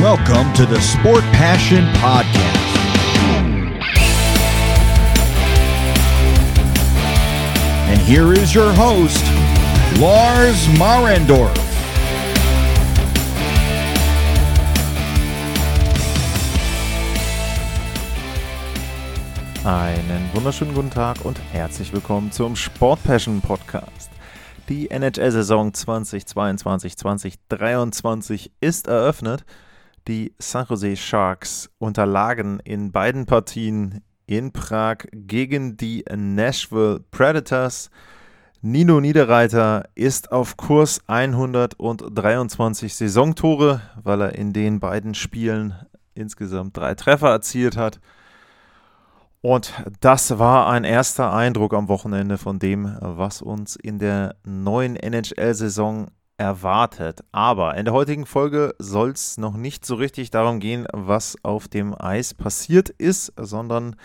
Welcome to the Sport Passion Podcast. And here is your host, Lars Marendorf. Einen wunderschönen guten Tag und herzlich willkommen zum Sport Passion Podcast. Die NHL-Saison 2022-2023 ist eröffnet. Die San Jose Sharks unterlagen in beiden Partien in Prag gegen die Nashville Predators. Nino Niederreiter ist auf Kurs 123 Saisontore, weil er in den beiden Spielen insgesamt drei Treffer erzielt hat. Und das war ein erster Eindruck am Wochenende von dem, was uns in der neuen NHL-Saison erwartet. Aber in der heutigen Folge soll es noch nicht so richtig darum gehen, was auf dem Eis passiert ist, sondern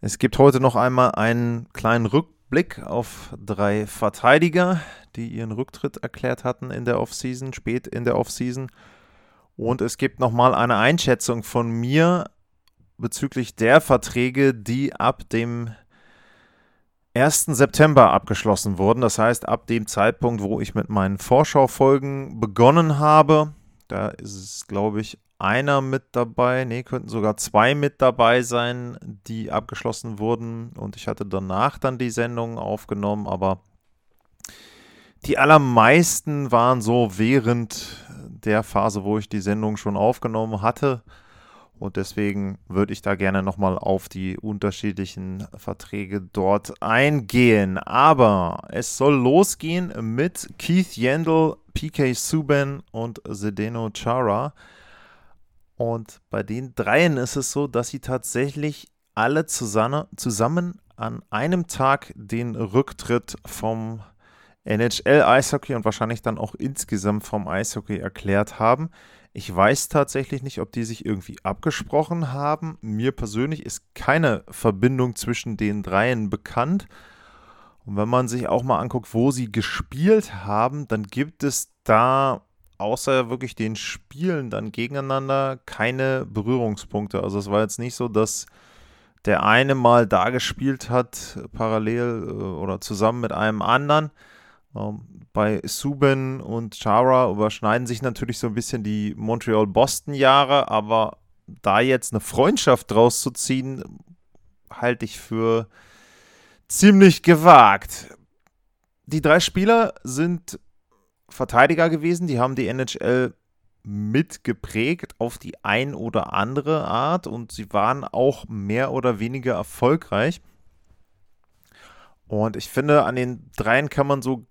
es gibt heute noch einmal einen kleinen Rückblick auf drei Verteidiger, die ihren Rücktritt erklärt hatten in der Offseason, spät in der Offseason. Und es gibt nochmal eine Einschätzung von mir bezüglich der Verträge, die ab dem 1. September abgeschlossen wurden. Das heißt, ab dem Zeitpunkt, wo ich mit meinen Vorschaufolgen begonnen habe, da ist es, glaube ich, einer mit dabei, ne, könnten sogar zwei mit dabei sein, die abgeschlossen wurden. Und ich hatte danach dann die Sendung aufgenommen, aber die allermeisten waren so während der Phase, wo ich die Sendung schon aufgenommen hatte. Und deswegen würde ich da gerne nochmal auf die unterschiedlichen Verträge dort eingehen. Aber es soll losgehen mit Keith Yandel, PK Subban und Zdeno Chara. Und bei den dreien ist es so, dass sie tatsächlich alle zusammen, zusammen an einem Tag den Rücktritt vom NHL Eishockey und wahrscheinlich dann auch insgesamt vom Eishockey erklärt haben. Ich weiß tatsächlich nicht, ob die sich irgendwie abgesprochen haben. Mir persönlich ist keine Verbindung zwischen den dreien bekannt. Und wenn man sich auch mal anguckt, wo sie gespielt haben, dann gibt es da außer wirklich den Spielen dann gegeneinander keine Berührungspunkte. Also es war jetzt nicht so, dass der eine mal da gespielt hat, parallel äh, oder zusammen mit einem anderen. Ähm, bei Subin und Chara überschneiden sich natürlich so ein bisschen die Montreal-Boston-Jahre, aber da jetzt eine Freundschaft draus zu ziehen, halte ich für ziemlich gewagt. Die drei Spieler sind Verteidiger gewesen, die haben die NHL mitgeprägt auf die ein oder andere Art und sie waren auch mehr oder weniger erfolgreich. Und ich finde, an den dreien kann man so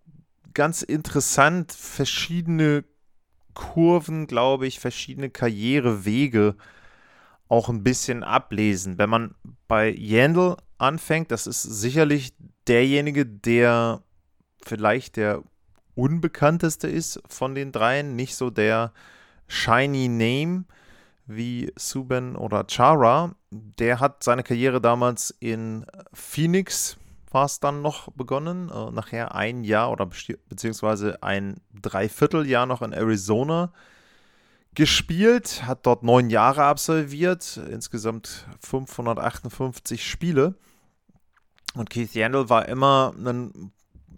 ganz interessant verschiedene Kurven, glaube ich, verschiedene Karrierewege auch ein bisschen ablesen. Wenn man bei Yandel anfängt, das ist sicherlich derjenige, der vielleicht der unbekannteste ist von den dreien, nicht so der shiny Name wie Subban oder Chara. Der hat seine Karriere damals in Phoenix war es dann noch begonnen. Äh, nachher ein Jahr oder beziehungsweise ein Dreivierteljahr noch in Arizona gespielt, hat dort neun Jahre absolviert, insgesamt 558 Spiele. Und Keith Yandel war immer ein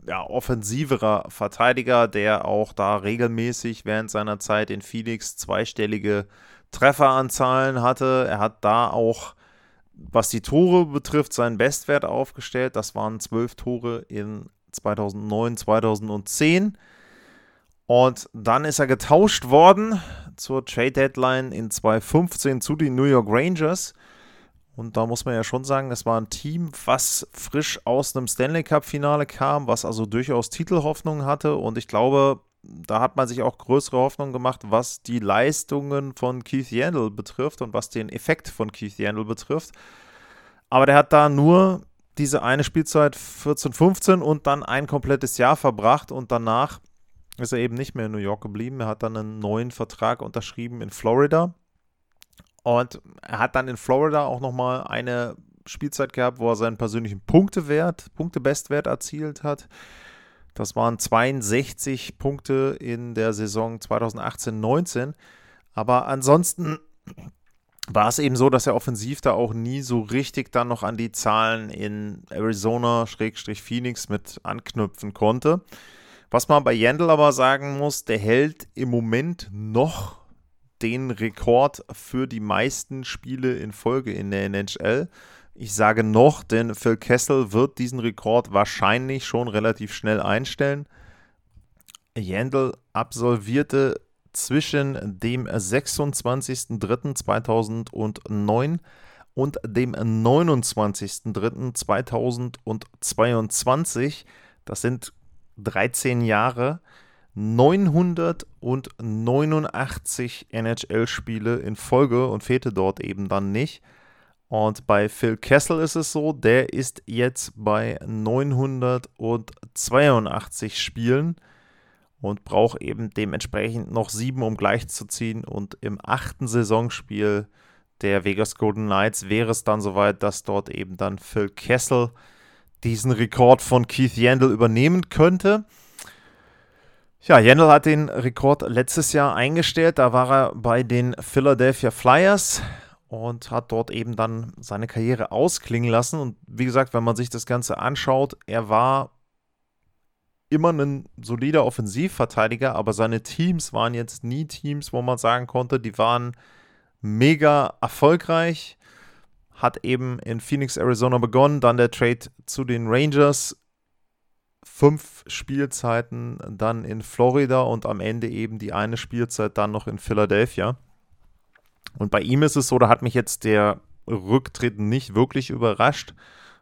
ja, offensiverer Verteidiger, der auch da regelmäßig während seiner Zeit in Phoenix zweistellige Trefferanzahlen hatte. Er hat da auch was die Tore betrifft, seinen Bestwert aufgestellt. Das waren zwölf Tore in 2009, 2010. Und dann ist er getauscht worden zur Trade Deadline in 2015 zu den New York Rangers. Und da muss man ja schon sagen, das war ein Team, was frisch aus einem Stanley Cup-Finale kam, was also durchaus Titelhoffnung hatte. Und ich glaube, da hat man sich auch größere Hoffnung gemacht, was die Leistungen von Keith Yandel betrifft und was den Effekt von Keith Yandel betrifft. Aber der hat da nur diese eine Spielzeit 14, 15 und dann ein komplettes Jahr verbracht und danach ist er eben nicht mehr in New York geblieben. Er hat dann einen neuen Vertrag unterschrieben in Florida. Und er hat dann in Florida auch nochmal eine Spielzeit gehabt, wo er seinen persönlichen Punktewert, Punktebestwert erzielt hat. Das waren 62 Punkte in der Saison 2018-19. Aber ansonsten war es eben so, dass er offensiv da auch nie so richtig dann noch an die Zahlen in Arizona-Phoenix mit anknüpfen konnte. Was man bei Yandel aber sagen muss, der hält im Moment noch den Rekord für die meisten Spiele in Folge in der NHL. Ich sage noch, denn Phil Kessel wird diesen Rekord wahrscheinlich schon relativ schnell einstellen. Yandel absolvierte zwischen dem 26.03.2009 und dem 29.03.2022, das sind 13 Jahre, 989 NHL-Spiele in Folge und fehlte dort eben dann nicht. Und bei Phil Kessel ist es so, der ist jetzt bei 982 Spielen und braucht eben dementsprechend noch sieben, um gleich zu ziehen. Und im achten Saisonspiel der Vegas Golden Knights wäre es dann soweit, dass dort eben dann Phil Kessel diesen Rekord von Keith Yandel übernehmen könnte. Ja, Yandel hat den Rekord letztes Jahr eingestellt. Da war er bei den Philadelphia Flyers und hat dort eben dann seine Karriere ausklingen lassen. Und wie gesagt, wenn man sich das Ganze anschaut, er war immer ein solider Offensivverteidiger, aber seine Teams waren jetzt nie Teams, wo man sagen konnte, die waren mega erfolgreich. Hat eben in Phoenix, Arizona begonnen, dann der Trade zu den Rangers. Fünf Spielzeiten dann in Florida und am Ende eben die eine Spielzeit dann noch in Philadelphia. Und bei ihm ist es so, da hat mich jetzt der Rücktritt nicht wirklich überrascht.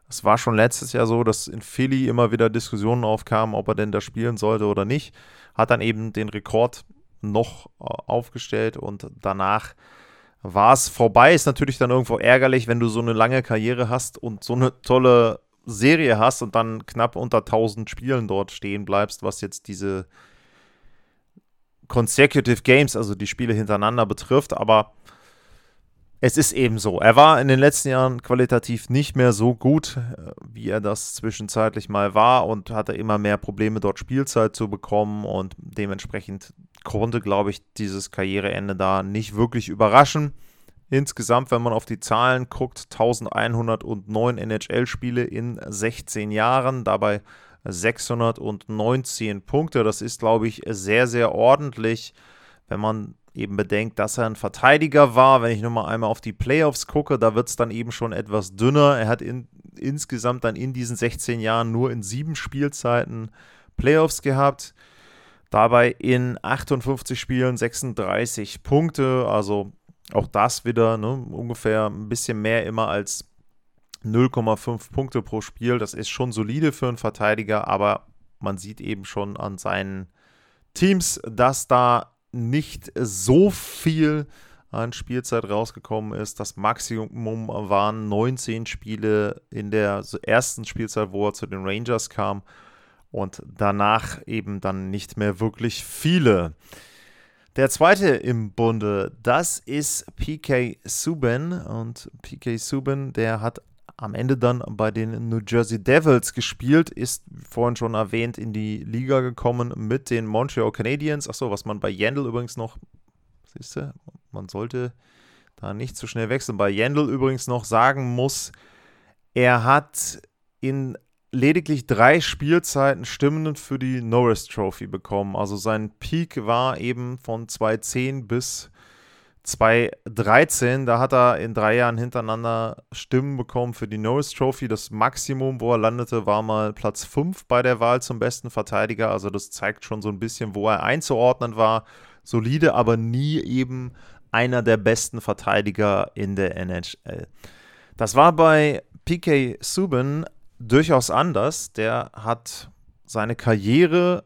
Es war schon letztes Jahr so, dass in Philly immer wieder Diskussionen aufkamen, ob er denn da spielen sollte oder nicht. Hat dann eben den Rekord noch äh, aufgestellt und danach war es vorbei. Ist natürlich dann irgendwo ärgerlich, wenn du so eine lange Karriere hast und so eine tolle Serie hast und dann knapp unter 1000 Spielen dort stehen bleibst, was jetzt diese Consecutive Games, also die Spiele hintereinander betrifft. Aber es ist eben so. Er war in den letzten Jahren qualitativ nicht mehr so gut, äh, wie er das zwischenzeitlich mal war und hatte immer mehr Probleme, dort Spielzeit zu bekommen und dementsprechend konnte, glaube ich, dieses Karriereende da nicht wirklich überraschen. Insgesamt, wenn man auf die Zahlen guckt, 1109 NHL-Spiele in 16 Jahren, dabei 619 Punkte. Das ist, glaube ich, sehr, sehr ordentlich, wenn man eben bedenkt, dass er ein Verteidiger war. Wenn ich nochmal einmal auf die Playoffs gucke, da wird es dann eben schon etwas dünner. Er hat in, insgesamt dann in diesen 16 Jahren nur in sieben Spielzeiten Playoffs gehabt. Dabei in 58 Spielen 36 Punkte. Also auch das wieder ne, ungefähr ein bisschen mehr immer als 0,5 Punkte pro Spiel. Das ist schon solide für einen Verteidiger, aber man sieht eben schon an seinen Teams, dass da nicht so viel an Spielzeit rausgekommen ist. Das Maximum waren 19 Spiele in der ersten Spielzeit, wo er zu den Rangers kam. Und danach eben dann nicht mehr wirklich viele. Der zweite im Bunde, das ist PK Subban. Und PK Subban, der hat am Ende dann bei den New Jersey Devils gespielt, ist vorhin schon erwähnt in die Liga gekommen mit den Montreal Canadiens. Achso, was man bei Yandel übrigens noch, siehst du, man sollte da nicht zu schnell wechseln. Bei Yandel übrigens noch sagen muss, er hat in lediglich drei Spielzeiten Stimmen für die Norris Trophy bekommen. Also sein Peak war eben von 2010 bis 2013, da hat er in drei Jahren hintereinander Stimmen bekommen für die Norris Trophy. Das Maximum, wo er landete, war mal Platz 5 bei der Wahl zum besten Verteidiger. Also das zeigt schon so ein bisschen, wo er einzuordnen war. Solide, aber nie eben einer der besten Verteidiger in der NHL. Das war bei PK Subban durchaus anders. Der hat seine Karriere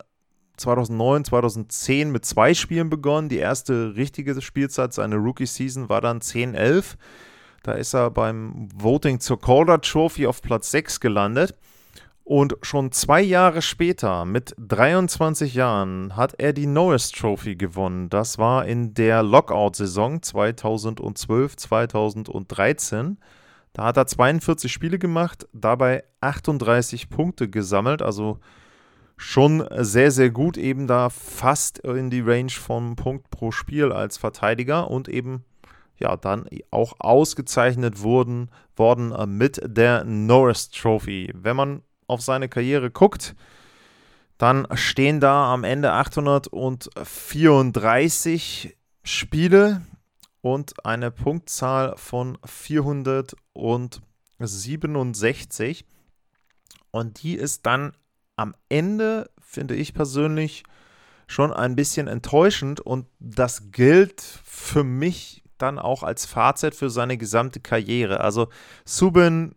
2009, 2010 mit zwei Spielen begonnen. Die erste richtige Spielzeit, seine Rookie-Season, war dann 10-11. Da ist er beim Voting zur Calder Trophy auf Platz 6 gelandet. Und schon zwei Jahre später, mit 23 Jahren, hat er die Norris Trophy gewonnen. Das war in der Lockout-Saison 2012-2013. Da hat er 42 Spiele gemacht, dabei 38 Punkte gesammelt, also schon sehr, sehr gut, eben da fast in die Range vom Punkt pro Spiel als Verteidiger und eben ja dann auch ausgezeichnet wurden, worden äh, mit der Norris Trophy. Wenn man auf seine Karriere guckt, dann stehen da am Ende 834 Spiele und eine Punktzahl von 467. Und die ist dann am Ende, finde ich persönlich, schon ein bisschen enttäuschend. Und das gilt für mich dann auch als Fazit für seine gesamte Karriere. Also Subin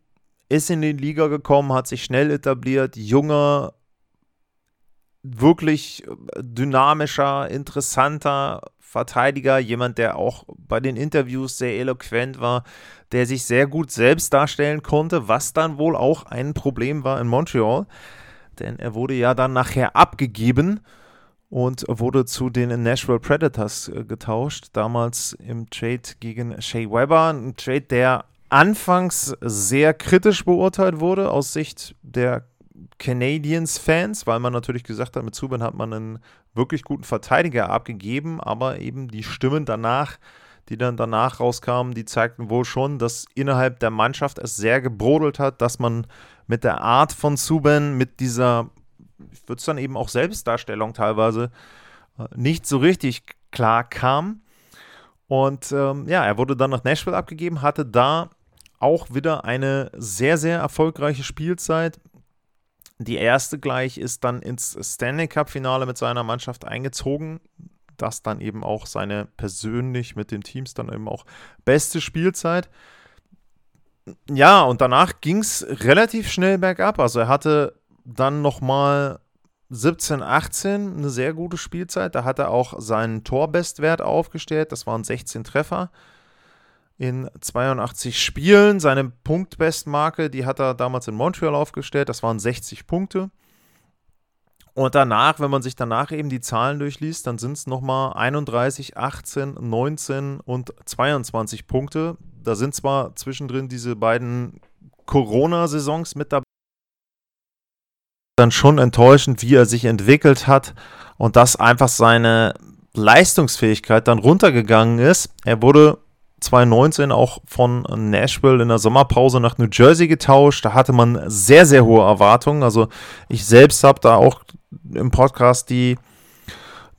ist in die Liga gekommen, hat sich schnell etabliert, junger, wirklich dynamischer, interessanter Verteidiger, jemand, der auch bei den Interviews sehr eloquent war, der sich sehr gut selbst darstellen konnte, was dann wohl auch ein Problem war in Montreal, denn er wurde ja dann nachher abgegeben und wurde zu den Nashville Predators äh, getauscht, damals im Trade gegen Shea Weber. Ein Trade, der anfangs sehr kritisch beurteilt wurde aus Sicht der Canadiens-Fans, weil man natürlich gesagt hat, mit Subban hat man einen wirklich guten Verteidiger abgegeben, aber eben die Stimmen danach, die dann danach rauskamen, die zeigten wohl schon, dass innerhalb der Mannschaft es sehr gebrodelt hat, dass man mit der Art von Subban, mit dieser wird es dann eben auch Selbstdarstellung teilweise äh, nicht so richtig klar kam. Und ähm, ja, er wurde dann nach Nashville abgegeben, hatte da auch wieder eine sehr, sehr erfolgreiche Spielzeit. Die erste gleich ist dann ins Stanley Cup-Finale mit seiner Mannschaft eingezogen. Das dann eben auch seine persönlich mit den Teams dann eben auch beste Spielzeit. Ja, und danach ging es relativ schnell bergab. Also er hatte dann nochmal 17, 18 eine sehr gute Spielzeit. Da hat er auch seinen Torbestwert aufgestellt. Das waren 16 Treffer in 82 Spielen. Seine Punktbestmarke, die hat er damals in Montreal aufgestellt. Das waren 60 Punkte. Und danach, wenn man sich danach eben die Zahlen durchliest, dann sind es nochmal 31, 18, 19 und 22 Punkte. Da sind zwar zwischendrin diese beiden Corona-Saisons mit dabei dann schon enttäuschend, wie er sich entwickelt hat und dass einfach seine Leistungsfähigkeit dann runtergegangen ist. Er wurde 2019 auch von Nashville in der Sommerpause nach New Jersey getauscht. Da hatte man sehr, sehr hohe Erwartungen. Also ich selbst habe da auch im Podcast die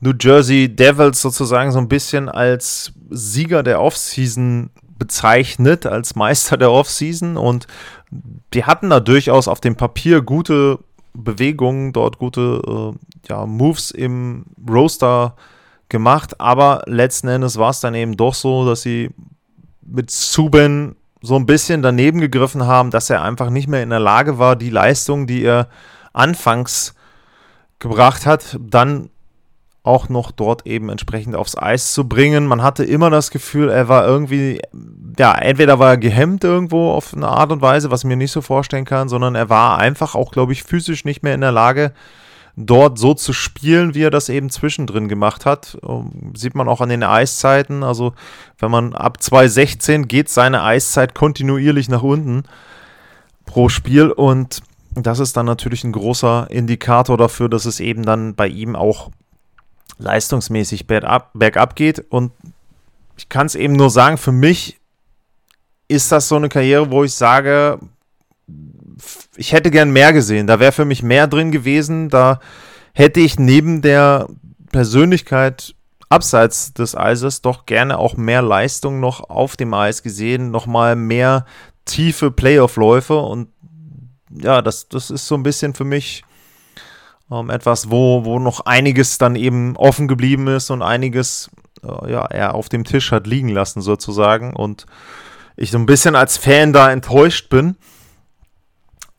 New Jersey Devils sozusagen so ein bisschen als Sieger der Offseason bezeichnet, als Meister der Offseason. Und die hatten da durchaus auf dem Papier gute Bewegungen, dort gute äh, ja, Moves im Roster gemacht, aber letzten Endes war es dann eben doch so, dass sie mit Subin so ein bisschen daneben gegriffen haben, dass er einfach nicht mehr in der Lage war, die Leistung, die er anfangs gebracht hat, dann auch noch dort eben entsprechend aufs Eis zu bringen. Man hatte immer das Gefühl, er war irgendwie, ja, entweder war er gehemmt irgendwo auf eine Art und Weise, was ich mir nicht so vorstellen kann, sondern er war einfach auch, glaube ich, physisch nicht mehr in der Lage, dort so zu spielen, wie er das eben zwischendrin gemacht hat. Um, sieht man auch an den Eiszeiten. Also, wenn man ab 2016 geht seine Eiszeit kontinuierlich nach unten pro Spiel und das ist dann natürlich ein großer Indikator dafür, dass es eben dann bei ihm auch leistungsmäßig bergab, bergab geht. Und ich kann es eben nur sagen, für mich ist das so eine Karriere, wo ich sage, ich hätte gern mehr gesehen. Da wäre für mich mehr drin gewesen. Da hätte ich neben der Persönlichkeit abseits des Eises doch gerne auch mehr Leistung noch auf dem Eis gesehen, nochmal mehr tiefe Playoff-Läufe und ja, das, das ist so ein bisschen für mich ähm, etwas, wo, wo noch einiges dann eben offen geblieben ist und einiges äh, ja, er auf dem Tisch hat liegen lassen sozusagen und ich so ein bisschen als Fan da enttäuscht bin.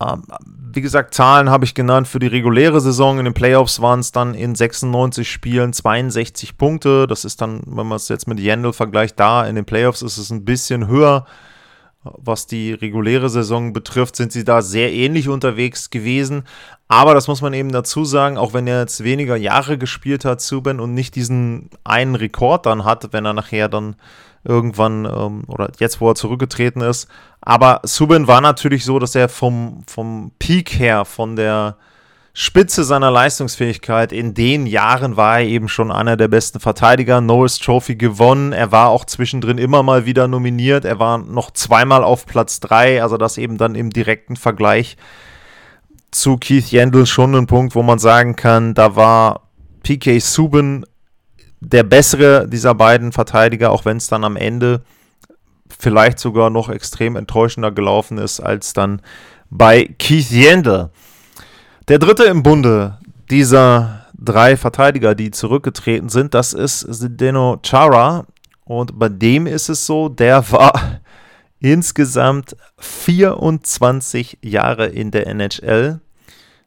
Ähm, wie gesagt, Zahlen habe ich genannt für die reguläre Saison. In den Playoffs waren es dann in 96 Spielen 62 Punkte. Das ist dann, wenn man es jetzt mit Yandel vergleicht, da in den Playoffs ist es ein bisschen höher. Was die reguläre Saison betrifft, sind sie da sehr ähnlich unterwegs gewesen. Aber das muss man eben dazu sagen, auch wenn er jetzt weniger Jahre gespielt hat, Subban, und nicht diesen einen Rekord dann hat, wenn er nachher dann irgendwann ähm, oder jetzt, wo er zurückgetreten ist. Aber Subban war natürlich so, dass er vom, vom Peak her, von der Spitze seiner Leistungsfähigkeit. In den Jahren war er eben schon einer der besten Verteidiger. Norris Trophy gewonnen. Er war auch zwischendrin immer mal wieder nominiert. Er war noch zweimal auf Platz 3, also das eben dann im direkten Vergleich zu Keith Yandel schon ein Punkt, wo man sagen kann, da war PK Subban der bessere dieser beiden Verteidiger, auch wenn es dann am Ende vielleicht sogar noch extrem enttäuschender gelaufen ist als dann bei Keith Yandel. Der dritte im Bunde dieser drei Verteidiger, die zurückgetreten sind, das ist Zdeno Chara. Und bei dem ist es so, der war insgesamt 24 Jahre in der NHL.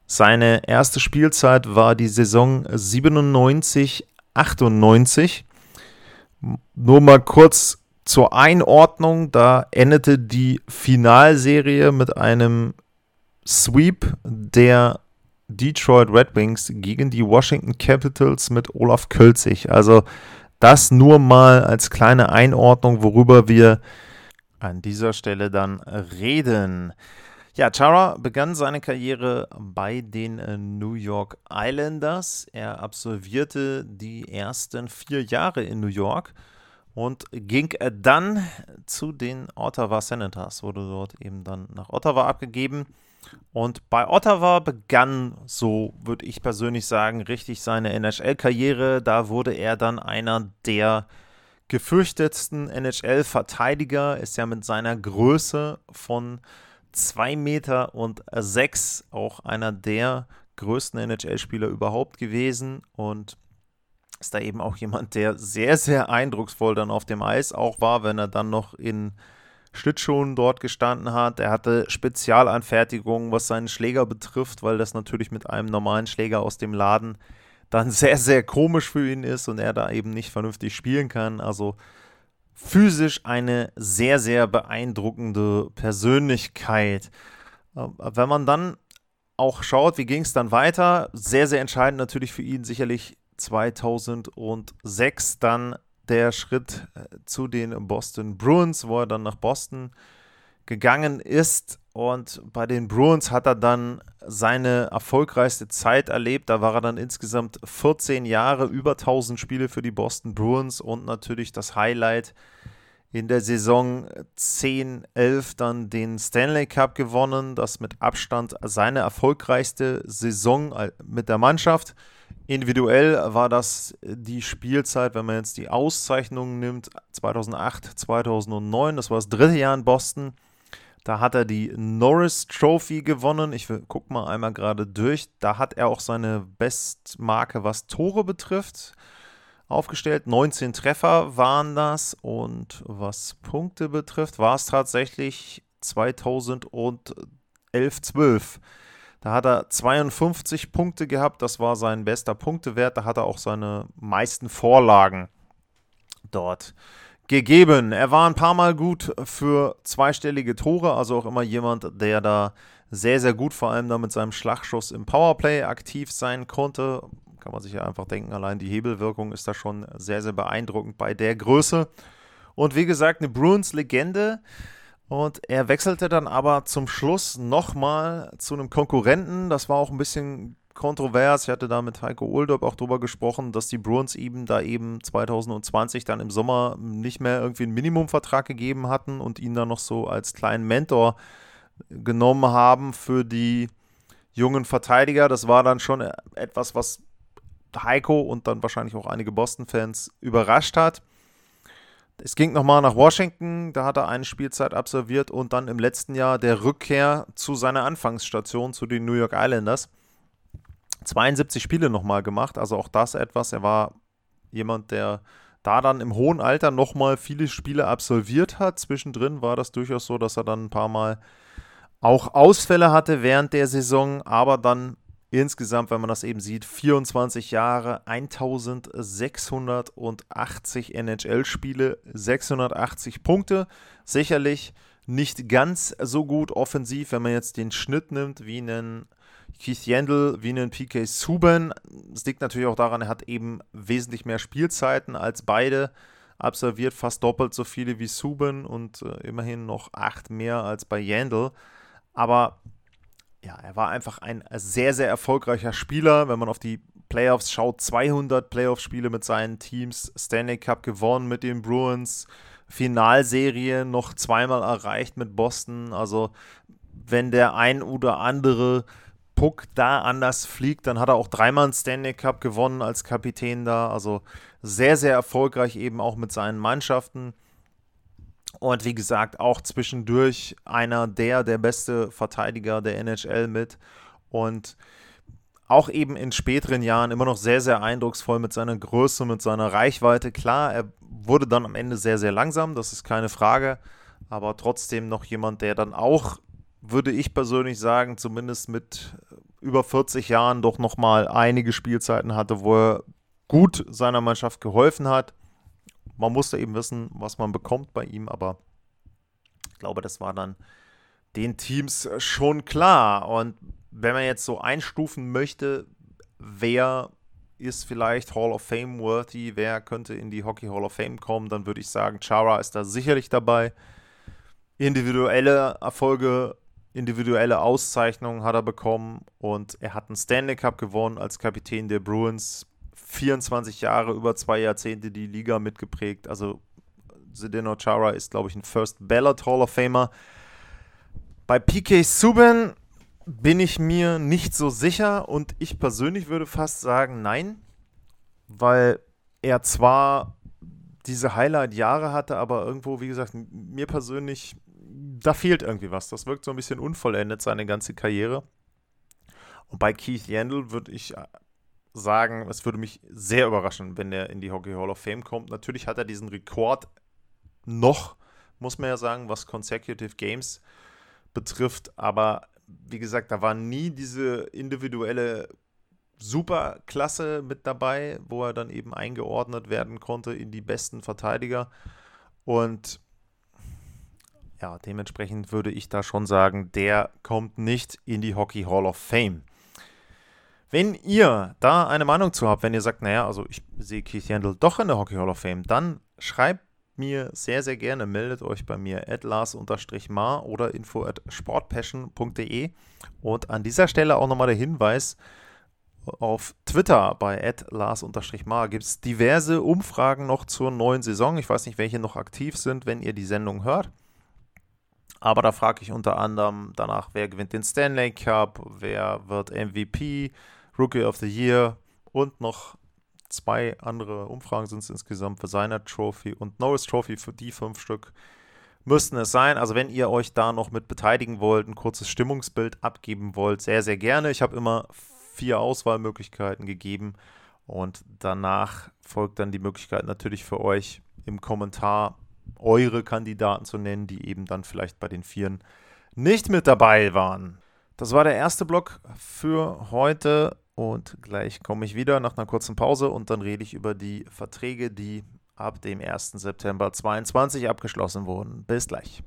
Seine erste Spielzeit war die Saison 97, 98. Nur mal kurz zur Einordnung, da endete die Finalserie mit einem Sweep der Detroit Red Wings gegen die Washington Capitals mit Olaf Kölzig. Also das nur mal als kleine Einordnung, worüber wir an dieser Stelle dann reden. Ja, Chara begann seine Karriere bei den äh, New York Islanders. Er absolvierte die ersten vier Jahre in New York und ging dann zu den Ottawa Senators, wurde dort eben dann nach Ottawa abgegeben. Und bei Ottawa begann, so würde ich persönlich sagen, richtig seine NHL-Karriere. Da wurde er dann einer der gefürchtetsten NHL-Verteidiger, ist ja mit seiner Größe von 2 Meter und 6 auch einer der größten NHL-Spieler überhaupt gewesen und ist da eben auch jemand, der sehr, sehr eindrucksvoll dann auf dem Eis auch war, wenn er dann noch in Schlittschuhen dort gestanden hat. Er hatte Spezialanfertigungen, was seinen Schläger betrifft, weil das natürlich mit einem normalen Schläger aus dem Laden dann sehr, sehr komisch für ihn ist und er da eben nicht vernünftig spielen kann. Also physisch eine sehr, sehr beeindruckende Persönlichkeit. Äh, wenn man dann auch schaut, wie ging es dann weiter, sehr, sehr entscheidend natürlich für ihn sicherlich 2006 dann der Schritt äh, zu den Boston Bruins, wo er dann nach Boston gegangen ist. Und bei den Bruins hat er dann seine erfolgreichste Zeit erlebt. Da war er dann insgesamt 14 Jahre, über 1000 Spiele für die Boston Bruins und natürlich das Highlight in der Saison 10, 11 dann den Stanley Cup gewonnen. Das mit Abstand seine erfolgreichste Saison äh, mit der Mannschaft. Individuell war das die Spielzeit, wenn man jetzt die Auszeichnungen nimmt, 2008, 2009. Das war das dritte Jahr in Boston. Da hat er die Norris Trophy gewonnen. Ich gucke mal einmal gerade durch. Da hat er auch seine Bestmarke, was Tore betrifft, aufgestellt. 19 Treffer waren das. Und was Punkte betrifft, war es tatsächlich 2011, 12. Da hat er 52 Punkte gehabt, das war sein bester Punktewert. Da hat er auch seine meisten Vorlagen dort gegeben. Er war ein paar Mal gut für zweistellige Tore, also auch immer jemand, der da sehr, sehr gut vor allem da mit seinem Schlagschuss im Powerplay aktiv sein konnte. Kann man sich ja einfach denken, allein die Hebelwirkung ist da schon sehr, sehr beeindruckend bei der Größe. Und wie gesagt, eine Bruins-Legende. Und er wechselte dann aber zum Schluss nochmal zu einem Konkurrenten. Das war auch ein bisschen kontrovers. Ich hatte da mit Heiko Oldorp auch drüber gesprochen, dass die Bruins ihm da eben 2020 dann im Sommer nicht mehr irgendwie einen Minimumvertrag gegeben hatten und ihn dann noch so als kleinen Mentor genommen haben für die jungen Verteidiger. Das war dann schon etwas, was Heiko und dann wahrscheinlich auch einige Boston-Fans überrascht hat. Es ging nochmal nach Washington, da hat er eine Spielzeit absolviert und dann im letzten Jahr der Rückkehr zu seiner Anfangsstation, zu den New York Islanders. 72 Spiele nochmal gemacht, also auch das etwas. Er war jemand, der da dann im hohen Alter nochmal viele Spiele absolviert hat. Zwischendrin war das durchaus so, dass er dann ein paar Mal auch Ausfälle hatte während der Saison, aber dann Insgesamt, wenn man das eben sieht, 24 Jahre, 1680 NHL-Spiele, 680 Punkte. Sicherlich nicht ganz so gut offensiv, wenn man jetzt den Schnitt nimmt, wie einen Keith Yandel, wie einen PK Subban. Das liegt natürlich auch daran, er hat eben wesentlich mehr Spielzeiten als beide absolviert, fast doppelt so viele wie Subban und äh, immerhin noch acht mehr als bei Yandel. Aber ja, er war einfach ein sehr, sehr erfolgreicher Spieler. Wenn man auf die Playoffs schaut, 200 Playoff-Spiele mit seinen Teams, Stanley Cup gewonnen mit den Bruins, Finalserie noch zweimal erreicht mit Boston. Also wenn der ein oder andere Puck da anders fliegt, dann hat er auch dreimal einen Stanley Cup gewonnen als Kapitän da. Also sehr, sehr erfolgreich eben auch mit seinen Mannschaften. Und wie gesagt, auch zwischendurch einer der, der beste Verteidiger der NHL mit. Und auch eben in späteren Jahren immer noch sehr, sehr eindrucksvoll mit seiner Größe, mit seiner Reichweite. Klar, er wurde dann am Ende sehr, sehr langsam, das ist keine Frage. Aber trotzdem noch jemand, der dann auch würde ich persönlich sagen, zumindest mit über 40 Jahren doch nochmal einige Spielzeiten hatte, wo er gut seiner Mannschaft geholfen hat. Man musste eben wissen, was man bekommt bei ihm, aber ich glaube, das war dann den Teams schon klar. Und wenn man jetzt so einstufen möchte, wer ist vielleicht Hall of Fame worthy, wer könnte in die Hockey Hall of Fame kommen, dann würde ich sagen, Chara ist da sicherlich dabei. Individuelle Erfolge individuelle Auszeichnungen hat er bekommen und er hat einen Stanley Cup gewonnen als Kapitän der Bruins. 24 Jahre, über zwei Jahrzehnte die Liga mitgeprägt. Also Zdeno Chara ist, glaube ich, ein First Ballot Hall of Famer. Bei PK Subban bin ich mir nicht so sicher und ich persönlich würde fast sagen, nein, weil er zwar diese Highlight-Jahre hatte, aber irgendwo, wie gesagt, mir persönlich da fehlt irgendwie was. Das wirkt so ein bisschen unvollendet, seine ganze Karriere. Und bei Keith Yandel würde ich äh, sagen, es würde mich sehr überraschen, wenn er in die Hockey Hall of Fame kommt. Natürlich hat er diesen Rekord noch, muss man ja sagen, was Consecutive Games betrifft. Aber wie gesagt, da war nie diese individuelle Superklasse mit dabei, wo er dann eben eingeordnet werden konnte in die besten Verteidiger. Und ja, dementsprechend würde ich da schon sagen, der kommt nicht in die Hockey Hall of Fame. Wenn ihr da eine Meinung zu habt, wenn ihr sagt, naja, also ich sehe Keith Yandel doch in der Hockey Hall of Fame, dann schreibt mir sehr, sehr gerne, meldet euch bei mir at lars-mar oder info at sportpassion.de und an dieser Stelle auch nochmal der Hinweis, auf Twitter bei lars-mar gibt es diverse Umfragen noch zur neuen Saison. Ich weiß nicht, welche noch aktiv sind, wenn ihr die Sendung hört. Aber da frage ich unter anderem danach, wer gewinnt den Stanley Cup, wer wird MVP, Rookie of the Year und noch zwei andere Umfragen sind es insgesamt für Trophy und Norris Trophy für die fünf Stück müssten es sein. Also wenn ihr euch da noch mit beteiligen wollt, ein kurzes Stimmungsbild abgeben wollt, sehr, sehr gerne. Ich habe immer vier Auswahlmöglichkeiten gegeben und danach folgt dann die Möglichkeit natürlich für euch im Kommentar eure Kandidaten zu nennen, die eben dann vielleicht bei den Vieren nicht mit dabei waren. Das war der erste Block für heute und gleich komme ich wieder nach einer kurzen Pause und dann rede ich über die Verträge, die ab dem 1. September 2022 abgeschlossen wurden. Bis gleich.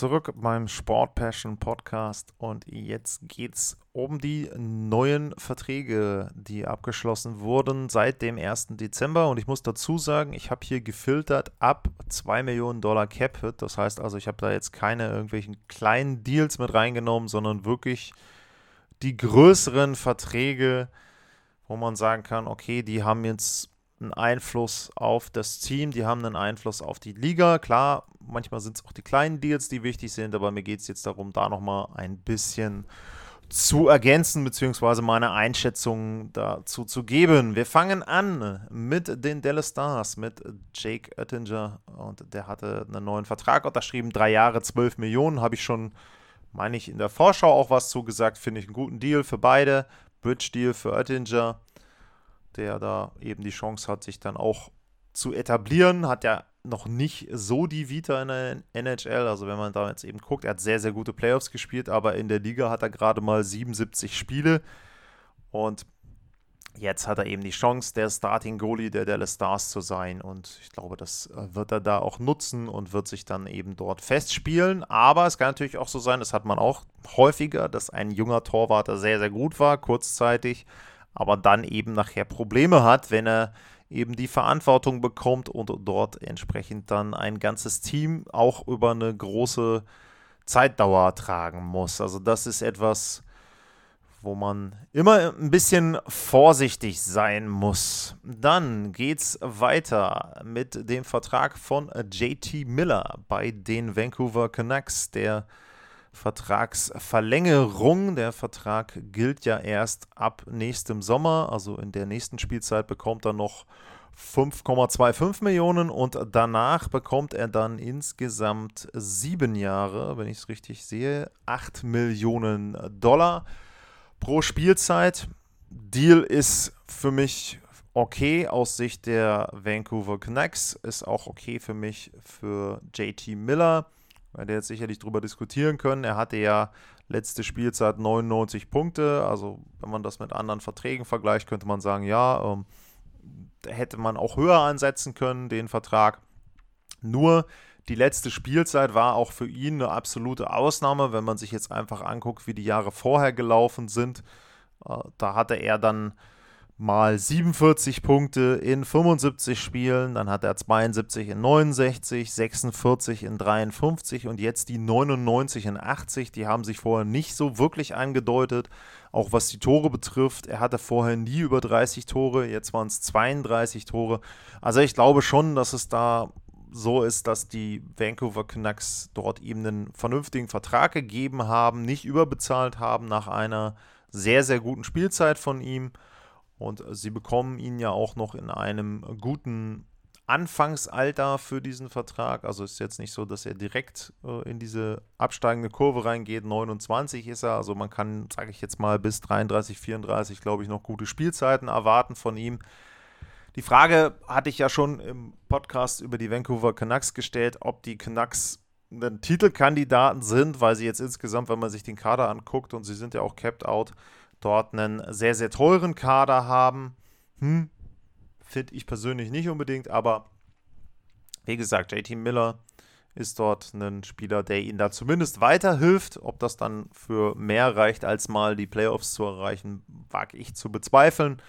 Zurück beim Sport Passion Podcast und jetzt geht es um die neuen Verträge, die abgeschlossen wurden seit dem 1. Dezember. Und ich muss dazu sagen, ich habe hier gefiltert ab 2 Millionen Dollar Cap Hit. Das heißt also, ich habe da jetzt keine irgendwelchen kleinen Deals mit reingenommen, sondern wirklich die größeren Verträge, wo man sagen kann, okay, die haben jetzt einen Einfluss auf das Team, die haben einen Einfluss auf die Liga. Klar, manchmal sind es auch die kleinen Deals, die wichtig sind, aber mir geht es jetzt darum, da nochmal ein bisschen zu ergänzen, beziehungsweise meine Einschätzung dazu zu geben. Wir fangen an mit den Dallas Stars, mit Jake Oettinger und der hatte einen neuen Vertrag unterschrieben, drei Jahre, 12 Millionen, habe ich schon, meine ich, in der Vorschau auch was zugesagt, finde ich einen guten Deal für beide. Bridge-Deal für Oettinger der da eben die Chance hat, sich dann auch zu etablieren. Hat ja noch nicht so die Vita in der NHL. Also wenn man da jetzt eben guckt, er hat sehr, sehr gute Playoffs gespielt, aber in der Liga hat er gerade mal 77 Spiele. Und Jetzt hat er eben die Chance, der Starting Goalie der Dallas Stars zu sein. Und ich glaube, das äh, wird er da auch nutzen und wird sich dann eben dort festspielen. Aber es kann natürlich auch so sein, das hat man auch häufiger, dass ein junger Torwart sehr, sehr gut war, kurzzeitig, aber dann eben nachher Probleme hat, wenn er eben die Verantwortung bekommt und dort entsprechend dann ein ganzes Team auch über eine große Zeitdauer tragen muss. Also das ist etwas, wo man immer ein bisschen vorsichtig sein muss. Dann geht's weiter mit dem Vertrag von JT Miller bei den Vancouver Canucks. Der Vertragsverlängerung. Der Vertrag gilt ja erst ab nächstem Sommer, also in der nächsten Spielzeit bekommt er noch 5,25 Millionen und danach bekommt er dann insgesamt sieben Jahre, wenn ich es richtig sehe, 8 Millionen Dollar pro Spielzeit. Deal ist für mich okay aus Sicht der Vancouver Canucks, ist auch okay für mich für JT Miller. Weil der jetzt sicherlich darüber diskutieren können. Er hatte ja letzte Spielzeit 99 Punkte. Also, wenn man das mit anderen Verträgen vergleicht, könnte man sagen, ja, ähm, hätte man auch höher ansetzen können, den Vertrag. Nur die letzte Spielzeit war auch für ihn eine absolute Ausnahme, wenn man sich jetzt einfach anguckt, wie die Jahre vorher gelaufen sind. Äh, da hatte er dann mal 47 Punkte in 75 Spielen, dann hat er 72 in 69, 46 in 53 und jetzt die 99 in 80. Die haben sich vorher nicht so wirklich angedeutet, auch was die Tore betrifft. Er hatte vorher nie über 30 Tore, jetzt waren es 32 Tore. Also ich glaube schon, dass es da so ist, dass die Vancouver Canucks dort ihm einen vernünftigen Vertrag gegeben haben, nicht überbezahlt haben nach einer sehr, sehr guten Spielzeit von ihm. Und sie bekommen ihn ja auch noch in einem guten Anfangsalter für diesen Vertrag. Also ist jetzt nicht so, dass er direkt äh, in diese absteigende Kurve reingeht. 29 ist er. Also man kann, sage ich jetzt mal, bis 33, 34, glaube ich, noch gute Spielzeiten erwarten von ihm. Die Frage hatte ich ja schon im Podcast über die Vancouver Canucks gestellt, ob die Canucks Titelkandidaten sind, weil sie jetzt insgesamt, wenn man sich den Kader anguckt und sie sind ja auch capped out, dort einen sehr, sehr teuren Kader haben. Hm, finde ich persönlich nicht unbedingt, aber wie gesagt, JT Miller ist dort ein Spieler, der ihnen da zumindest weiterhilft. Ob das dann für mehr reicht, als mal die Playoffs zu erreichen, wage ich zu bezweifeln.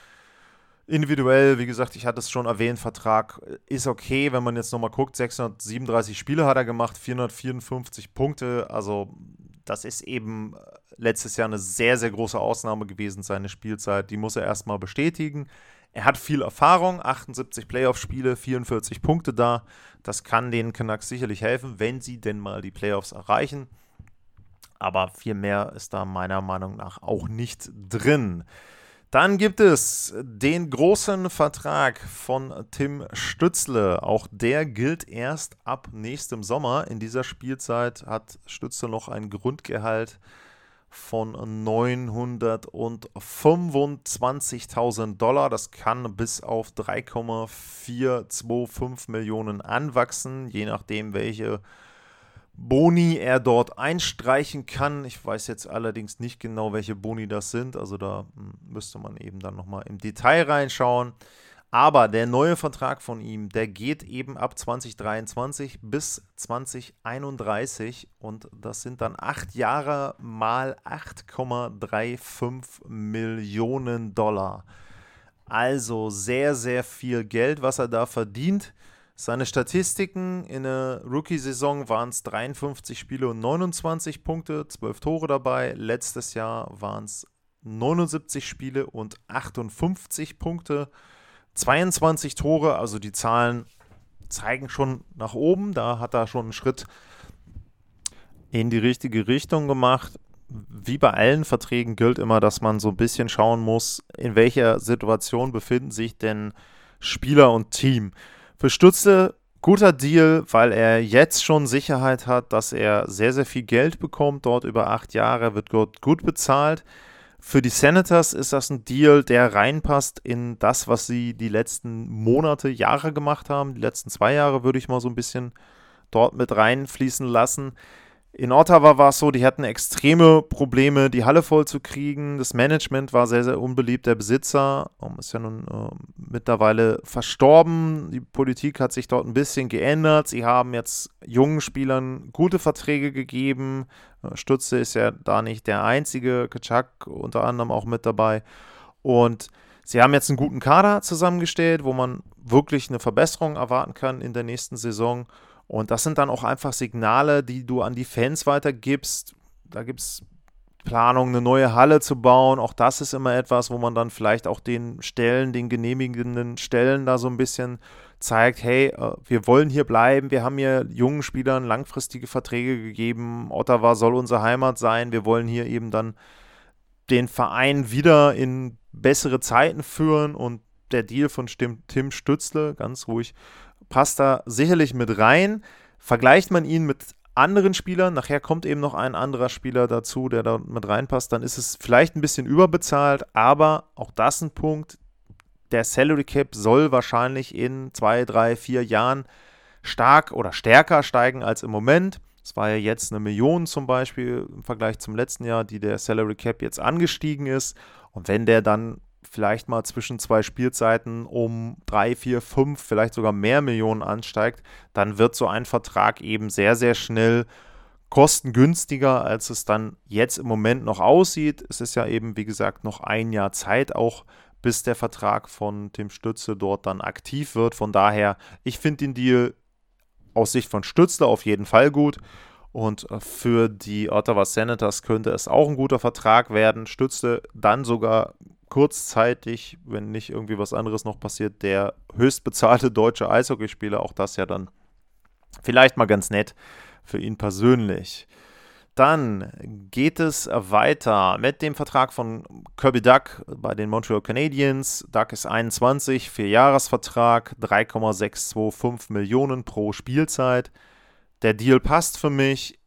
Individuell, wie gesagt, ich hatte es schon erwähnt, Vertrag ist okay, wenn man jetzt nochmal guckt, 637 Spiele hat er gemacht, 454 Punkte, also das ist eben letztes Jahr eine sehr, sehr große Ausnahme gewesen, seine Spielzeit. Die muss er erstmal bestätigen. Er hat viel Erfahrung, 78 Playoff-Spiele, 44 Punkte da. Das kann den Canucks sicherlich helfen, wenn sie denn mal die Playoffs erreichen. Aber viel mehr ist da meiner Meinung nach auch nicht drin. Dann gibt es den großen Vertrag von Tim Stützle. Auch der gilt erst ab nächstem Sommer. In dieser Spielzeit hat Stützle noch ein Grundgehalt von 925.000 Dollar. Das kann bis auf 3,425 Millionen anwachsen, je nachdem, welche Boni er dort einstreichen kann. Ich weiß jetzt allerdings nicht genau, welche Boni das sind. Also da hm, müsste man eben dann nochmal im Detail reinschauen. Aber der neue Vertrag von ihm, der geht eben ab 2023 bis 2031 und das sind dann acht Jahre mal 8,35 Millionen Dollar. Also sehr, sehr viel Geld, was er da verdient. Seine Statistiken in der Rookie-Saison waren es 53 Spiele und 29 Punkte, 12 Tore dabei. Letztes Jahr waren es 79 Spiele und 58 Punkte, 22 Tore. Also die Zahlen zeigen schon nach oben. Da hat er schon einen Schritt in die richtige Richtung gemacht. Wie bei allen Verträgen gilt immer, dass man so ein bisschen schauen muss, in welcher Situation befinden sich denn Spieler und Team. Für Stutze guter Deal, weil er jetzt schon Sicherheit hat, dass er sehr, sehr viel Geld bekommt. Dort über acht Jahre wird gut, gut bezahlt. Für die Senators ist das ein Deal, der reinpasst in das, was sie die letzten Monate, Jahre gemacht haben. Die letzten zwei Jahre würde ich mal so ein bisschen dort mit reinfließen lassen. In Ottawa war es so, die hatten extreme Probleme, die Halle voll zu kriegen. Das Management war sehr, sehr unbeliebt. Der Besitzer ist ja nun äh, mittlerweile verstorben. Die Politik hat sich dort ein bisschen geändert. Sie haben jetzt jungen Spielern gute Verträge gegeben. Äh, Stütze ist ja da nicht der einzige. Kaczak unter anderem auch mit dabei. Und sie haben jetzt einen guten Kader zusammengestellt, wo man wirklich eine Verbesserung erwarten kann in der nächsten Saison. Und das sind dann auch einfach Signale, die du an die Fans weitergibst. Da gibt es Planung, eine neue Halle zu bauen. Auch das ist immer etwas, wo man dann vielleicht auch den Stellen, den genehmigenden Stellen da so ein bisschen zeigt, hey, äh, wir wollen hier bleiben, wir haben hier jungen Spielern langfristige Verträge gegeben, Ottawa soll unsere Heimat sein, wir wollen hier eben dann den Verein wieder in bessere Zeiten führen und der Deal von Tim Stützle, ganz ruhig, passt da sicherlich mit rein. Vergleicht man ihn mit anderen Spielern, nachher kommt eben noch ein anderer Spieler dazu, der da mit reinpasst, dann ist es vielleicht ein bisschen überbezahlt, aber auch das ein Punkt. Der Salary Cap soll wahrscheinlich in zwei, drei, vier Jahren stark oder stärker steigen als im Moment. Es war ja jetzt eine Million zum Beispiel im Vergleich zum letzten Jahr, die der Salary Cap jetzt angestiegen ist. Und wenn der dann vielleicht mal zwischen zwei Spielzeiten um drei, vier, fünf, vielleicht sogar mehr Millionen ansteigt, dann wird so ein Vertrag eben sehr, sehr schnell kostengünstiger, als es dann jetzt im Moment noch aussieht. Es ist ja eben, wie gesagt, noch ein Jahr Zeit auch, bis der Vertrag von Tim Stütze dort dann aktiv wird. Von daher, ich finde den Deal aus Sicht von Stützler auf jeden Fall gut. Und für die Ottawa Senators könnte es auch ein guter Vertrag werden. Stützte dann sogar kurzzeitig, wenn nicht irgendwie was anderes noch passiert, der höchstbezahlte deutsche Eishockeyspieler. Auch das ja dann vielleicht mal ganz nett für ihn persönlich. Dann geht es weiter mit dem Vertrag von Kirby Duck bei den Montreal Canadiens. Duck ist 21, Vierjahresvertrag, 3,625 Millionen pro Spielzeit. Der Deal passt für mich.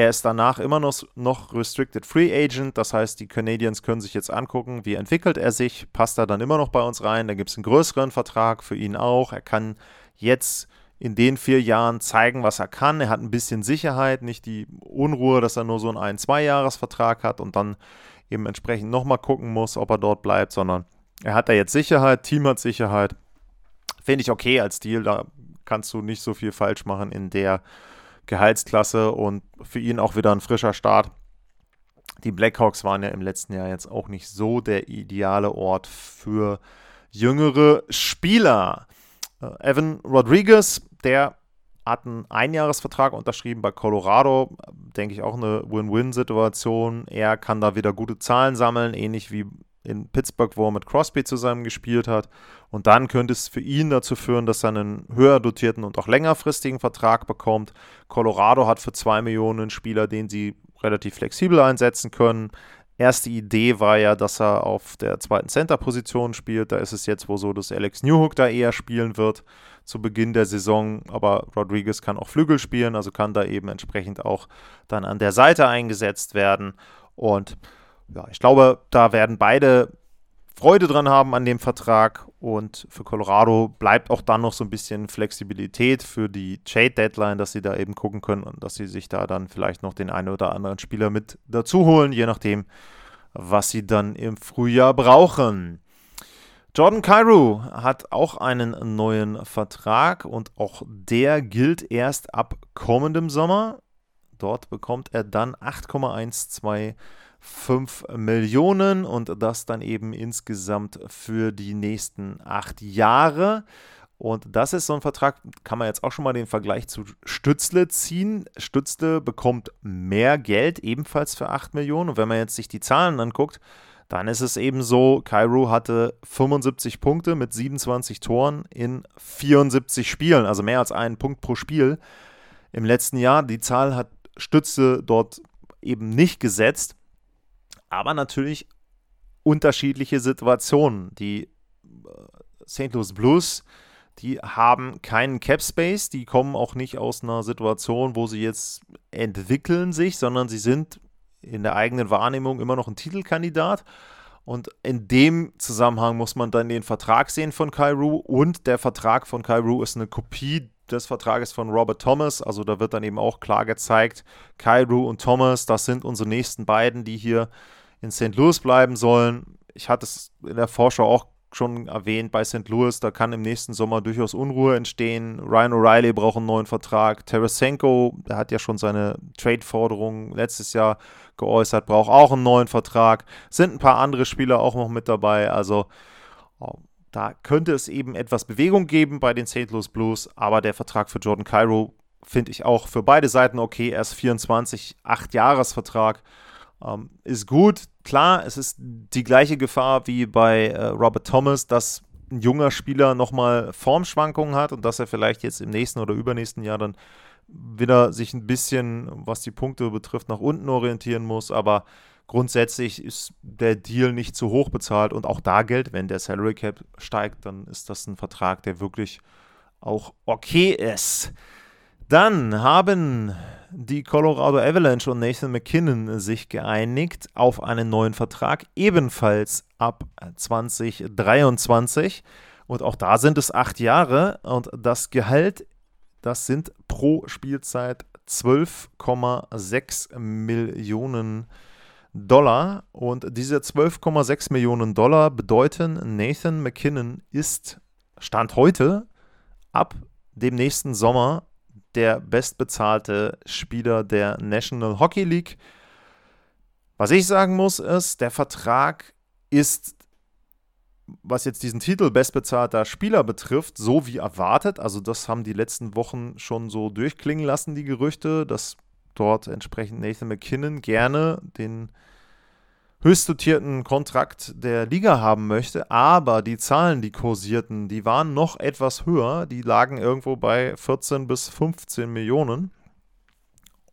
Er ist danach immer noch, noch Restricted Free Agent, das heißt, die Canadiens können sich jetzt angucken, wie entwickelt er sich, passt er dann immer noch bei uns rein, da gibt es einen größeren Vertrag für ihn auch, er kann jetzt in den vier Jahren zeigen, was er kann, er hat ein bisschen Sicherheit, nicht die Unruhe, dass er nur so einen ein-, zwei-Jahres-Vertrag hat und dann eben entsprechend nochmal gucken muss, ob er dort bleibt, sondern er hat da jetzt Sicherheit, Team hat Sicherheit, finde ich okay als Deal, da kannst du nicht so viel falsch machen in der Gehaltsklasse und für ihn auch wieder ein frischer Start. Die Blackhawks waren ja im letzten Jahr jetzt auch nicht so der ideale Ort für jüngere Spieler. Äh, Evan Rodriguez, der hat einen Einjahresvertrag unterschrieben bei Colorado. Denke ich auch eine Win-Win-Situation. Er kann da wieder gute Zahlen sammeln, ähnlich wie in Pittsburgh, wo er mit Crosby zusammen gespielt hat. Und dann könnte es für ihn dazu führen, dass er einen höher dotierten und auch längerfristigen Vertrag bekommt. Colorado hat für zwei Millionen einen Spieler, den sie relativ flexibel einsetzen können. Erste Idee war ja, dass er auf der zweiten Center-Position spielt. Da ist es jetzt wohl so, dass Alex Newhook da eher spielen wird zu Beginn der Saison. Aber Rodriguez kann auch Flügel spielen, also kann da eben entsprechend auch dann an der Seite eingesetzt werden. Und ja, ich glaube, da werden beide Freude dran haben an dem Vertrag und für Colorado bleibt auch dann noch so ein bisschen Flexibilität für die Trade-Deadline, dass sie da eben gucken können und dass sie sich da dann vielleicht noch den einen oder anderen Spieler mit dazu holen, je nachdem, was sie dann im Frühjahr brauchen. Jordan Cairo hat auch einen neuen Vertrag und auch der gilt erst ab kommendem Sommer. Dort bekommt er dann 8,12 5 Millionen und das dann eben insgesamt für die nächsten acht Jahre. Und das ist so ein Vertrag, kann man jetzt auch schon mal den Vergleich zu Stützle ziehen. Stützle bekommt mehr Geld, ebenfalls für 8 Millionen. Und wenn man jetzt sich die Zahlen anguckt, dann ist es eben so, Cairo hatte 75 Punkte mit 27 Toren in 74 Spielen, also mehr als einen Punkt pro Spiel im letzten Jahr. Die Zahl hat Stütze dort eben nicht gesetzt aber natürlich unterschiedliche Situationen. Die äh, St. Louis Blues, die haben keinen Cap Space, die kommen auch nicht aus einer Situation, wo sie jetzt entwickeln sich, sondern sie sind in der eigenen Wahrnehmung immer noch ein Titelkandidat. Und in dem Zusammenhang muss man dann den Vertrag sehen von Kairu und der Vertrag von Kairu ist eine Kopie des Vertrages von Robert Thomas. Also da wird dann eben auch klar gezeigt, Cairo und Thomas, das sind unsere nächsten beiden, die hier in St. Louis bleiben sollen. Ich hatte es in der Vorschau auch schon erwähnt bei St. Louis, da kann im nächsten Sommer durchaus Unruhe entstehen. Ryan O'Reilly braucht einen neuen Vertrag. Tarasenko, der hat ja schon seine Trade-Forderungen letztes Jahr geäußert, braucht auch einen neuen Vertrag. Sind ein paar andere Spieler auch noch mit dabei. Also oh, da könnte es eben etwas Bewegung geben bei den St. Louis Blues, aber der Vertrag für Jordan Cairo finde ich auch für beide Seiten okay. Er ist 24, 8 Jahresvertrag. Ähm, ist gut. Klar, es ist die gleiche Gefahr wie bei äh, Robert Thomas, dass ein junger Spieler nochmal Formschwankungen hat und dass er vielleicht jetzt im nächsten oder übernächsten Jahr dann wieder sich ein bisschen, was die Punkte betrifft, nach unten orientieren muss. Aber grundsätzlich ist der Deal nicht zu hoch bezahlt und auch da gilt, wenn der Salary Cap steigt, dann ist das ein Vertrag, der wirklich auch okay ist. Dann haben die Colorado Avalanche und Nathan McKinnon sich geeinigt auf einen neuen Vertrag, ebenfalls ab 2023. Und auch da sind es acht Jahre und das Gehalt, das sind pro Spielzeit 12,6 Millionen Dollar. Und diese 12,6 Millionen Dollar bedeuten, Nathan McKinnon ist Stand heute ab dem nächsten Sommer der bestbezahlte Spieler der National Hockey League. Was ich sagen muss, ist, der Vertrag ist, was jetzt diesen Titel bestbezahlter Spieler betrifft, so wie erwartet. Also das haben die letzten Wochen schon so durchklingen lassen, die Gerüchte, dass dort entsprechend Nathan McKinnon gerne den höchst dotierten Kontrakt der Liga haben möchte, aber die Zahlen, die kursierten, die waren noch etwas höher, die lagen irgendwo bei 14 bis 15 Millionen.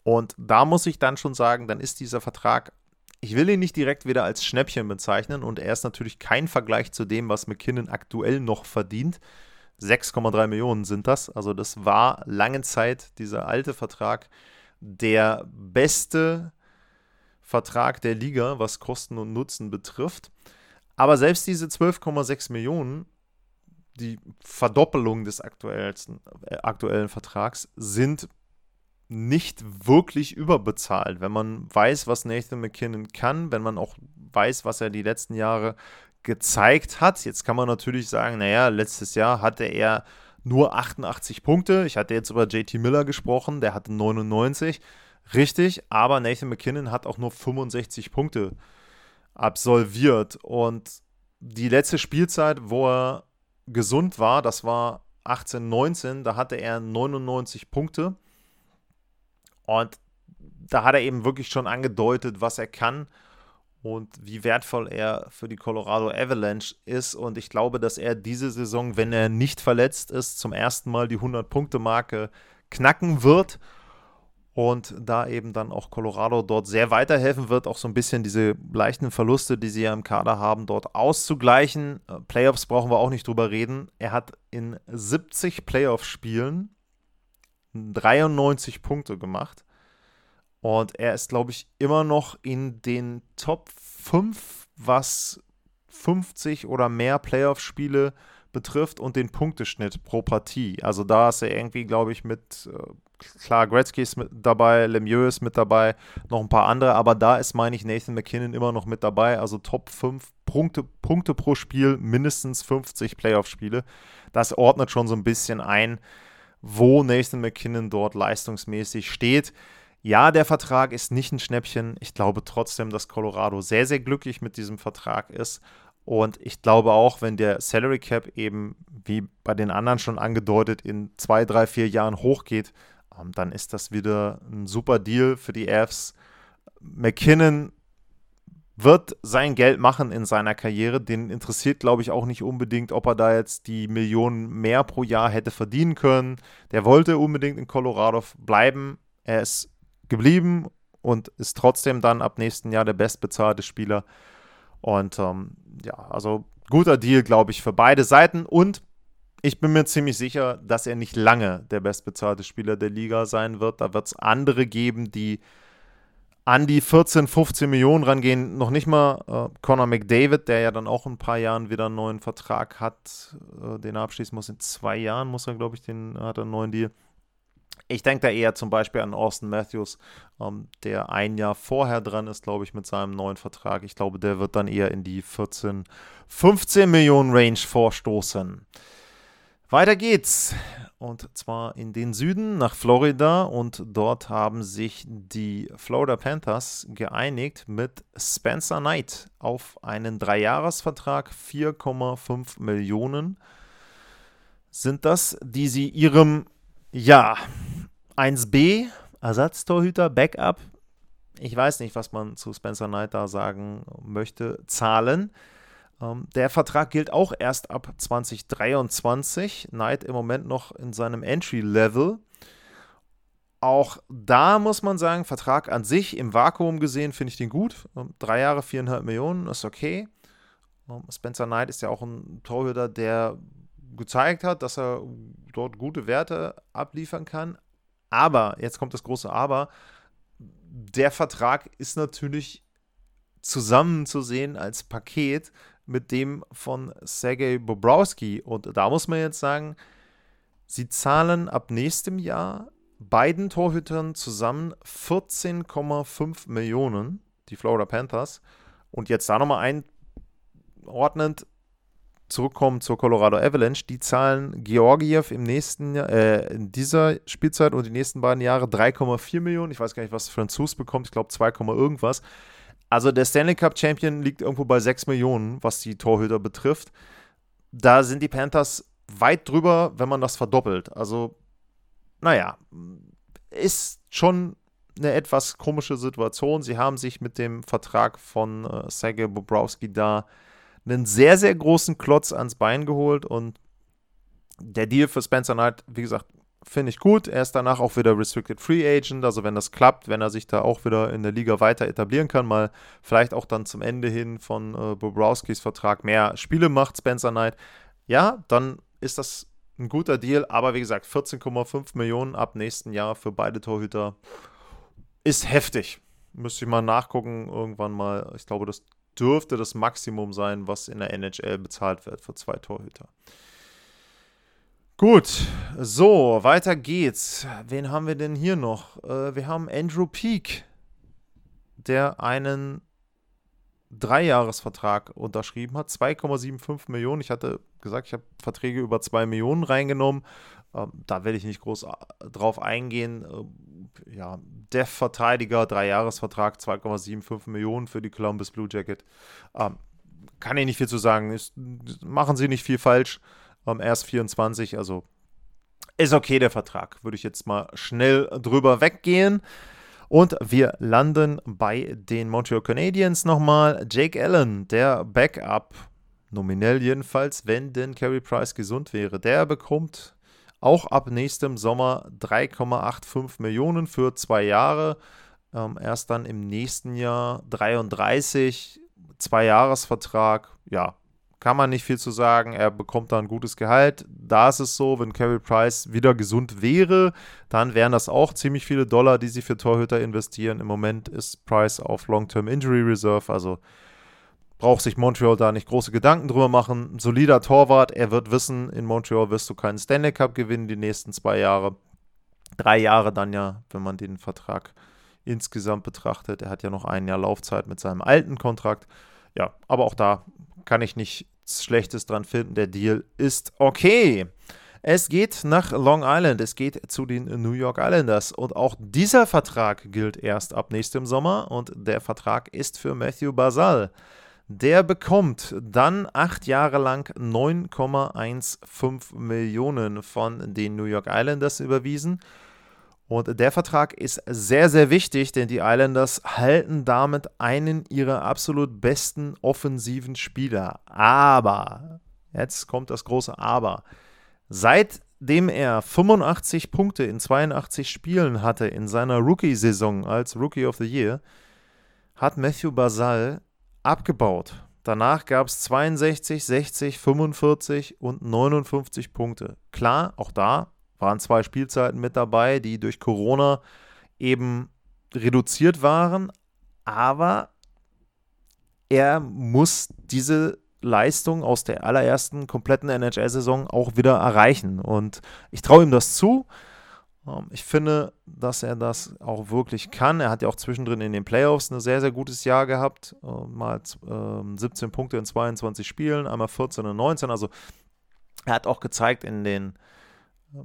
Und da muss ich dann schon sagen, dann ist dieser Vertrag, ich will ihn nicht direkt wieder als Schnäppchen bezeichnen und er ist natürlich kein Vergleich zu dem, was McKinnon aktuell noch verdient. 6,3 Millionen sind das. Also das war lange Zeit dieser alte Vertrag der beste Vertrag der Liga, was Kosten und Nutzen betrifft. Aber selbst diese 12,6 Millionen, die Verdoppelung des aktuellsten, äh, aktuellen Vertrags, sind nicht wirklich überbezahlt, wenn man weiß, was Nathan McKinnon kann, wenn man auch weiß, was er die letzten Jahre gezeigt hat. Jetzt kann man natürlich sagen, naja, letztes Jahr hatte er nur 88 Punkte. Ich hatte jetzt über JT Miller gesprochen, der hatte 99. Richtig, aber Nathan McKinnon hat auch nur 65 Punkte absolviert. Und die letzte Spielzeit, wo er gesund war, das war 18, 19, da hatte er 99 Punkte. Und da hat er eben wirklich schon angedeutet, was er kann und wie wertvoll er für die Colorado Avalanche ist. Und ich glaube, dass er diese Saison, wenn er nicht verletzt ist, zum ersten Mal die 100-Punkte-Marke knacken wird und da eben dann auch Colorado dort sehr weiterhelfen wird, auch so ein bisschen diese leichten Verluste, die sie ja im Kader haben, dort auszugleichen. Äh, Playoffs brauchen wir auch nicht drüber reden. Er hat in 70 Playoff-Spielen 93 Punkte gemacht. Und er ist, glaube ich, immer noch in den Top 5, was 50 oder mehr Playoff-Spiele betrifft und den Punkteschnitt pro Partie. Also da ist er irgendwie, glaube ich, mit äh, klar, Gretzky ist mit dabei, Lemieux ist mit dabei, noch ein paar andere, aber da ist, meine ich, Nathan McKinnon immer noch mit dabei. Also Top 5 Punkte, Punkte pro Spiel, mindestens 50 Playoff-Spiele. Das ordnet schon so ein bisschen ein, wo Nathan McKinnon dort leistungsmäßig steht. Ja, der Vertrag ist nicht ein Schnäppchen. Ich glaube trotzdem, dass Colorado sehr, sehr glücklich mit diesem Vertrag ist. Und ich glaube auch, wenn der Salary Cap eben, wie bei den anderen schon angedeutet, in zwei, drei, vier Jahren hochgeht, dann ist das wieder ein super Deal für die Avs. McKinnon wird sein Geld machen in seiner Karriere. Den interessiert, glaube ich, auch nicht unbedingt, ob er da jetzt die Millionen mehr pro Jahr hätte verdienen können. Der wollte unbedingt in Colorado bleiben. Er ist geblieben und ist trotzdem dann ab nächsten Jahr der bestbezahlte Spieler. Und ähm, ja, also guter Deal, glaube ich, für beide Seiten. Und ich bin mir ziemlich sicher, dass er nicht lange der bestbezahlte Spieler der Liga sein wird. Da wird es andere geben, die an die 14, 15 Millionen rangehen. Noch nicht mal äh, Conor McDavid, der ja dann auch in ein paar Jahren wieder einen neuen Vertrag hat, äh, den er abschließen muss. In zwei Jahren muss er, glaube ich, den hat er einen neuen Deal. Ich denke da eher zum Beispiel an Austin Matthews, ähm, der ein Jahr vorher dran ist, glaube ich, mit seinem neuen Vertrag. Ich glaube, der wird dann eher in die 14, 15 Millionen Range vorstoßen. Weiter geht's. Und zwar in den Süden nach Florida. Und dort haben sich die Florida Panthers geeinigt mit Spencer Knight auf einen Dreijahresvertrag, 4,5 Millionen. Sind das, die sie ihrem, ja, 1B, Ersatztorhüter, Backup, ich weiß nicht, was man zu Spencer Knight da sagen möchte, zahlen. Ähm, der Vertrag gilt auch erst ab 2023. Knight im Moment noch in seinem Entry-Level. Auch da muss man sagen, Vertrag an sich im Vakuum gesehen finde ich den gut. Ähm, drei Jahre, viereinhalb Millionen ist okay. Ähm, Spencer Knight ist ja auch ein Torhüter, der gezeigt hat, dass er dort gute Werte abliefern kann. Aber, jetzt kommt das große Aber, der Vertrag ist natürlich zusammenzusehen als Paket mit dem von Sergei Bobrowski. Und da muss man jetzt sagen, sie zahlen ab nächstem Jahr beiden Torhütern zusammen 14,5 Millionen, die Florida Panthers. Und jetzt da nochmal einordnend zurückkommen zur Colorado Avalanche. Die zahlen Georgiev im nächsten Jahr, äh, in dieser Spielzeit und die nächsten beiden Jahre 3,4 Millionen. Ich weiß gar nicht, was Franzus bekommt. Ich glaube 2, irgendwas. Also der Stanley Cup Champion liegt irgendwo bei 6 Millionen, was die Torhüter betrifft. Da sind die Panthers weit drüber, wenn man das verdoppelt. Also, naja, ist schon eine etwas komische Situation. Sie haben sich mit dem Vertrag von äh, Sergei Bobrowski da einen sehr, sehr großen Klotz ans Bein geholt und der Deal für Spencer Knight, wie gesagt, finde ich gut. Er ist danach auch wieder Restricted Free Agent. Also wenn das klappt, wenn er sich da auch wieder in der Liga weiter etablieren kann, mal vielleicht auch dann zum Ende hin von äh, Bobrowskis Vertrag mehr Spiele macht, Spencer Knight, ja, dann ist das ein guter Deal. Aber wie gesagt, 14,5 Millionen ab nächsten Jahr für beide Torhüter ist heftig. Müsste ich mal nachgucken irgendwann mal. Ich glaube, das dürfte das Maximum sein, was in der NHL bezahlt wird für zwei Torhüter. Gut, so, weiter geht's. Wen haben wir denn hier noch? Äh, wir haben Andrew Peak, der einen Dreijahresvertrag unterschrieben hat, 2,75 Millionen. Ich hatte gesagt, ich habe Verträge über 2 Millionen reingenommen. Ähm, da werde ich nicht groß äh, drauf eingehen. Äh, ja, Def-Verteidiger, Dreijahresvertrag, 2,75 Millionen für die Columbus Blue Jacket. Ähm, kann ich nicht viel zu sagen. Ist, machen sie nicht viel falsch ähm, erst 24, also ist okay der Vertrag. Würde ich jetzt mal schnell drüber weggehen. Und wir landen bei den Montreal Canadiens nochmal. Jake Allen, der Backup, nominell jedenfalls, wenn denn Carey Price gesund wäre, der bekommt auch ab nächstem Sommer 3,85 Millionen für zwei Jahre. Ähm, erst dann im nächsten Jahr 33, zwei Jahresvertrag. Ja, kann man nicht viel zu sagen. Er bekommt da ein gutes Gehalt. Da ist es so, wenn Carey Price wieder gesund wäre, dann wären das auch ziemlich viele Dollar, die sie für Torhüter investieren. Im Moment ist Price auf Long-Term Injury Reserve, also braucht sich Montreal da nicht große Gedanken drüber machen. Ein solider Torwart, er wird wissen, in Montreal wirst du keinen Stanley Cup gewinnen die nächsten zwei Jahre. Drei Jahre dann ja, wenn man den Vertrag insgesamt betrachtet. Er hat ja noch ein Jahr Laufzeit mit seinem alten Kontrakt. Ja, aber auch da kann ich nichts Schlechtes dran finden. Der Deal ist okay. Es geht nach Long Island, es geht zu den New York Islanders und auch dieser Vertrag gilt erst ab nächstem Sommer und der Vertrag ist für Matthew Basal. Der bekommt dann acht Jahre lang 9,15 Millionen von den New York Islanders überwiesen und der Vertrag ist sehr, sehr wichtig, denn die Islanders halten damit einen ihrer absolut besten offensiven Spieler. Aber, jetzt kommt das große Aber. Seitdem er 85 Punkte in 82 Spielen hatte in seiner Rookie-Saison als Rookie of the Year, hat Matthew Basal abgebaut. Danach gab es 62, 60, 45 und 59 Punkte. Klar, auch da waren zwei Spielzeiten mit dabei, die durch Corona eben reduziert waren, aber er muss diese Leistung aus der allerersten kompletten NHL-Saison auch wieder erreichen. Und ich traue ihm das zu. Ähm, ich finde, dass er das auch wirklich kann. Er hat ja auch zwischendrin in den Playoffs ein sehr, sehr gutes Jahr gehabt. Ähm, mal 17 ähm, Punkte in 22 Spielen, einmal 14 und 19. Also er hat auch gezeigt in den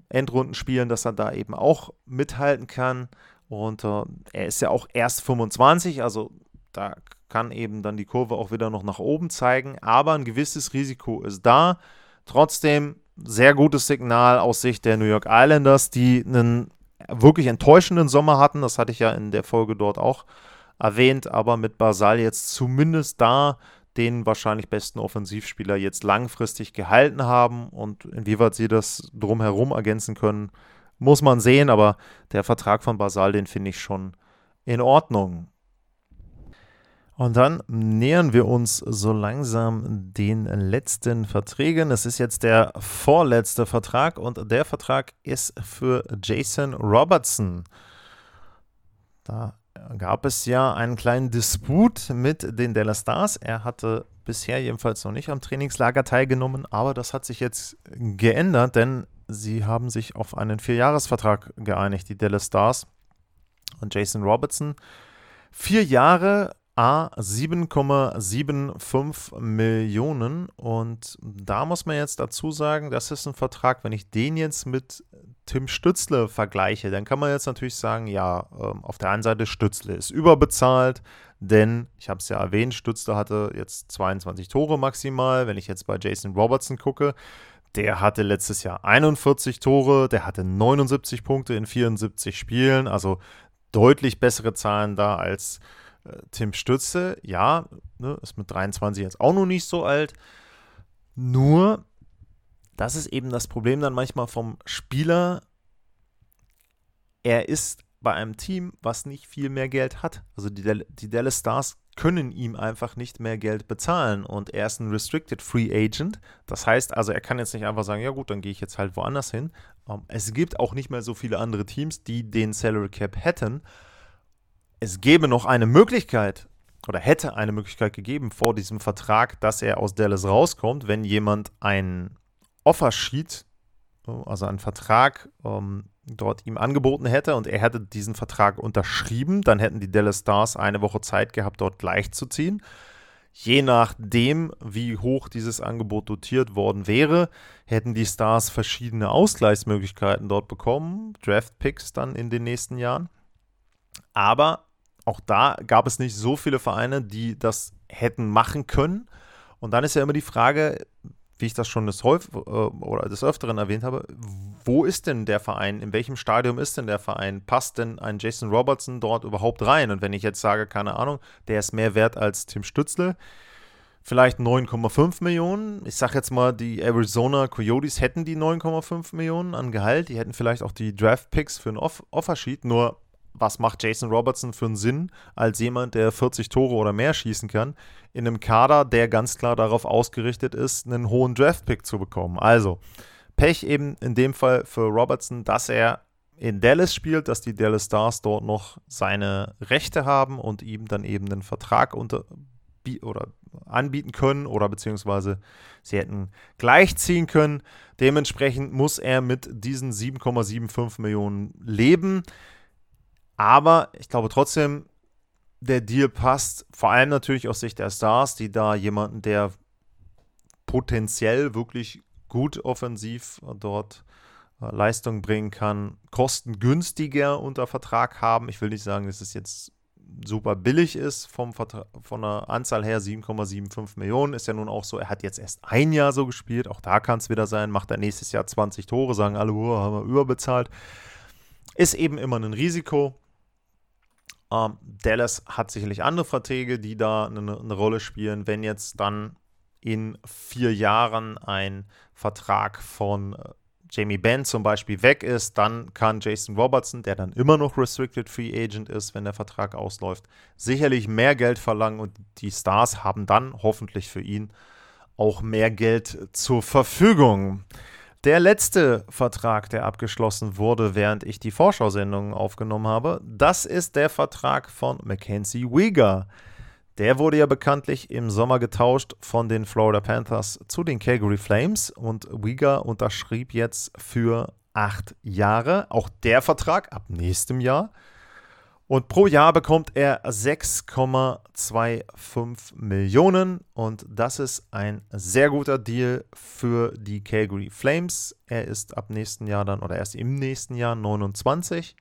Endrundenspielen, dass er da eben auch mithalten kann. Und äh, er ist ja auch erst 25, also da kann eben dann die Kurve auch wieder noch nach oben zeigen. Aber ein gewisses Risiko ist da. Trotzdem sehr gutes Signal aus Sicht der New York Islanders, die einen wirklich enttäuschenden Sommer hatten. Das hatte ich ja in der Folge dort auch erwähnt, aber mit Basal jetzt zumindest da den wahrscheinlich besten Offensivspieler jetzt langfristig gehalten haben und inwieweit sie das drumherum ergänzen können, muss man sehen, aber der Vertrag von Basal, den finde ich schon in Ordnung. Und dann nähern wir uns so langsam den letzten Verträgen. Es ist jetzt der vorletzte Vertrag und der Vertrag ist für Jason Robertson. Da gab es ja einen kleinen Disput mit den Dallas Stars. Er hatte bisher jedenfalls noch nicht am Trainingslager teilgenommen, aber das hat sich jetzt geändert, denn sie haben sich auf einen Vierjahresvertrag geeinigt, die Dallas Stars und Jason Robertson. Vier Jahre, A 7,75 Millionen. Und da muss man jetzt dazu sagen, das ist ein Vertrag, wenn ich den jetzt mit Tim Stützle vergleiche, dann kann man jetzt natürlich sagen, ja, ähm, auf der einen Seite Stützle ist überbezahlt, denn ich habe es ja erwähnt, Stützle hatte jetzt 22 Tore maximal. Wenn ich jetzt bei Jason Robertson gucke, der hatte letztes Jahr 41 Tore, der hatte 79 Punkte in 74 Spielen, also deutlich bessere Zahlen da als äh, Tim Stütze, ja, ne, ist mit 23 jetzt auch noch nicht so alt. Nur, das ist eben das Problem dann manchmal vom Spieler. Er ist bei einem Team, was nicht viel mehr Geld hat. Also die, die Dallas Stars können ihm einfach nicht mehr Geld bezahlen und er ist ein Restricted Free Agent. Das heißt also, er kann jetzt nicht einfach sagen, ja gut, dann gehe ich jetzt halt woanders hin. Ähm, es gibt auch nicht mehr so viele andere Teams, die den Salary Cap hätten es gäbe noch eine Möglichkeit oder hätte eine Möglichkeit gegeben vor diesem Vertrag, dass er aus Dallas rauskommt, wenn jemand ein Offersheet, also einen Vertrag ähm, dort ihm angeboten hätte und er hätte diesen Vertrag unterschrieben, dann hätten die Dallas Stars eine Woche Zeit gehabt, dort gleichzuziehen. Je nachdem, wie hoch dieses Angebot dotiert worden wäre, hätten die Stars verschiedene Ausgleichsmöglichkeiten dort bekommen, Draft Picks dann in den nächsten Jahren. Aber auch da gab es nicht so viele Vereine, die das hätten machen können. Und dann ist ja immer die Frage, wie ich das schon des, Häuf äh, oder des Öfteren erwähnt habe, wo ist denn der Verein? In welchem Stadium ist denn der Verein? Passt denn ein Jason Robertson dort überhaupt rein? Und wenn ich jetzt sage, keine Ahnung, der ist mehr wert als Tim Stützle, vielleicht 9,5 Millionen. Ich sage jetzt mal, die Arizona Coyotes hätten die 9,5 Millionen an Gehalt. Die hätten vielleicht auch die Draft Picks für ein Off Offersheet. Nur was macht Jason Robertson für einen Sinn als jemand, der 40 Tore oder mehr schießen kann, in einem Kader, der ganz klar darauf ausgerichtet ist, einen hohen Draftpick zu bekommen. Also Pech eben in dem Fall für Robertson, dass er in Dallas spielt, dass die Dallas Stars dort noch seine Rechte haben und ihm dann eben einen Vertrag unter oder anbieten können oder beziehungsweise sie hätten gleichziehen können. Dementsprechend muss er mit diesen 7,75 Millionen leben. Aber ich glaube trotzdem, der Deal passt, vor allem natürlich aus Sicht der Stars, die da jemanden, der potenziell wirklich gut offensiv dort äh, Leistung bringen kann, kostengünstiger unter Vertrag haben. Ich will nicht sagen, dass es jetzt super billig ist vom von der Anzahl her 7,75 Millionen ist ja nun auch so, er hat jetzt erst ein Jahr so gespielt, auch da kann es wieder sein, macht er nächstes Jahr 20 Tore, sagen alle, haben wir überbezahlt. Ist eben immer ein Risiko. Ähm, Dallas hat sicherlich andere Verträge, die da eine, eine, Rolle spielen. Wenn jetzt dann in vier Jahren ein Vertrag von äh, Jamie Benn zum Beispiel weg ist, dann kann Jason Robertson, der dann immer noch Restricted Free Agent ist, wenn der Vertrag ausläuft, sicherlich mehr Geld verlangen und die Stars haben dann hoffentlich für ihn auch mehr Geld zur Verfügung. Der letzte Vertrag, der abgeschlossen wurde, während ich die Vorschau-Sendung aufgenommen habe, das ist der Vertrag von Mackenzie Weger. Der wurde ja bekanntlich im Sommer getauscht von den Florida Panthers zu den Calgary Flames und Weger unterschrieb jetzt für acht Jahre. Auch der Vertrag ab nächstem Jahr und pro Jahr bekommt er 6,25 Millionen. Und das ist ein sehr guter Deal für die Calgary Flames. Er ist ab nächsten Jahr dann, oder erst im nächsten Jahr 29.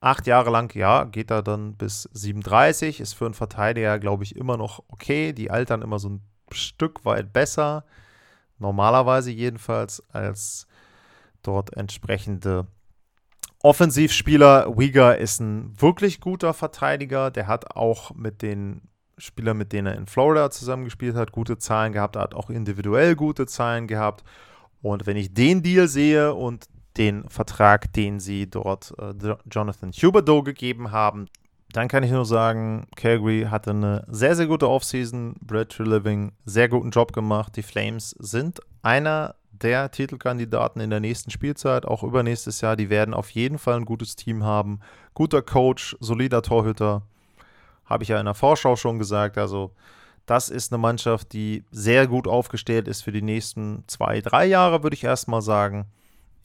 Acht Jahre lang, ja, geht er dann bis 37. Ist für einen Verteidiger, glaube ich, immer noch okay. Die altern immer so ein Stück weit besser. Normalerweise jedenfalls als dort entsprechende Offensivspieler, Uyghur ist ein wirklich guter Verteidiger. Der hat auch mit den Spielern, mit denen er in Florida zusammengespielt hat, gute Zahlen gehabt. Er hat auch individuell gute Zahlen gehabt. Und wenn ich den Deal sehe und den Vertrag, den sie dort äh, Jonathan Huberdeau gegeben haben, dann kann ich nur sagen, Calgary hatte eine sehr, sehr gute Offseason. Brad Treliving, sehr guten Job gemacht. Die Flames sind einer der Titelkandidaten in der nächsten Spielzeit, auch übernächstes Jahr. Die werden auf jeden Fall ein gutes Team haben. Guter Coach, solider Torhüter. Habe ich ja in der Vorschau schon gesagt. Also, das ist eine Mannschaft, die sehr gut aufgestellt ist für die nächsten zwei, drei Jahre, würde ich erstmal sagen.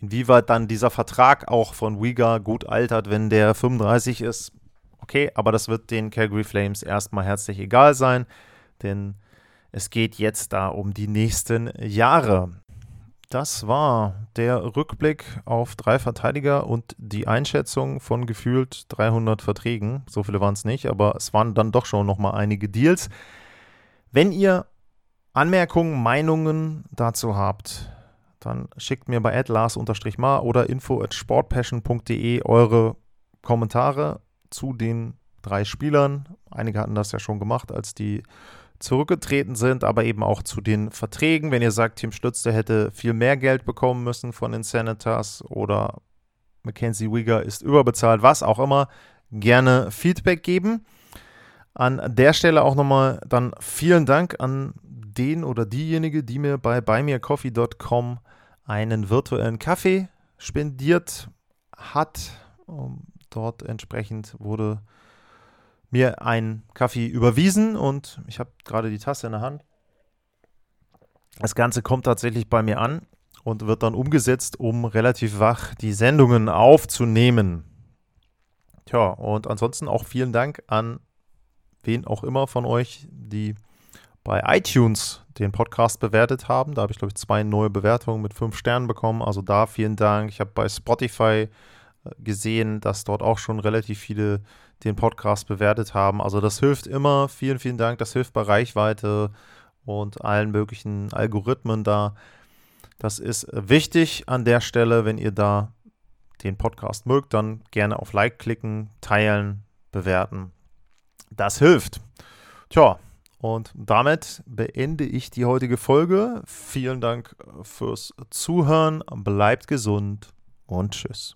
Inwieweit dann dieser Vertrag auch von Uyghur gut altert, wenn der 35 ist, okay, aber das wird den Calgary Flames erstmal herzlich egal sein, denn es geht jetzt da um die nächsten Jahre. Das war der Rückblick auf drei Verteidiger und die Einschätzung von gefühlt 300 Verträgen. So viele waren es nicht, aber es waren dann doch schon nochmal einige Deals. Wenn ihr Anmerkungen, Meinungen dazu habt, dann schickt mir bei lars-mar oder info at sportpassion.de eure Kommentare zu den drei Spielern. Einige hatten das ja schon gemacht, als die zurückgetreten sind, aber eben auch zu den Verträgen. Wenn ihr sagt, Tim Stütz, hätte viel mehr Geld bekommen müssen von den Senators oder Mackenzie Wieger ist überbezahlt, was auch immer, gerne Feedback geben. An der Stelle auch nochmal dann vielen Dank an den oder diejenige, die mir bei buymeacoffee.com einen virtuellen Kaffee spendiert hat. Dort entsprechend wurde mir einen Kaffee überwiesen und ich habe gerade die Tasse in der Hand. Das Ganze kommt tatsächlich bei mir an und wird dann umgesetzt, um relativ wach die Sendungen aufzunehmen. Tja, und ansonsten auch vielen Dank an wen auch immer von euch, die bei iTunes den Podcast bewertet haben. Da habe ich, glaube ich, zwei neue Bewertungen mit fünf Sternen bekommen. Also da vielen Dank. Ich habe bei Spotify äh, gesehen, dass dort auch schon relativ viele den Podcast bewertet haben. Also das hilft immer. Vielen, vielen Dank. Das hilft bei Reichweite und allen möglichen Algorithmen da. Das ist wichtig an der Stelle, wenn ihr da den Podcast mögt, dann gerne auf Like klicken, teilen, bewerten. Das hilft. Tja, und damit beende ich die heutige Folge. Vielen Dank fürs Zuhören. Bleibt gesund und tschüss.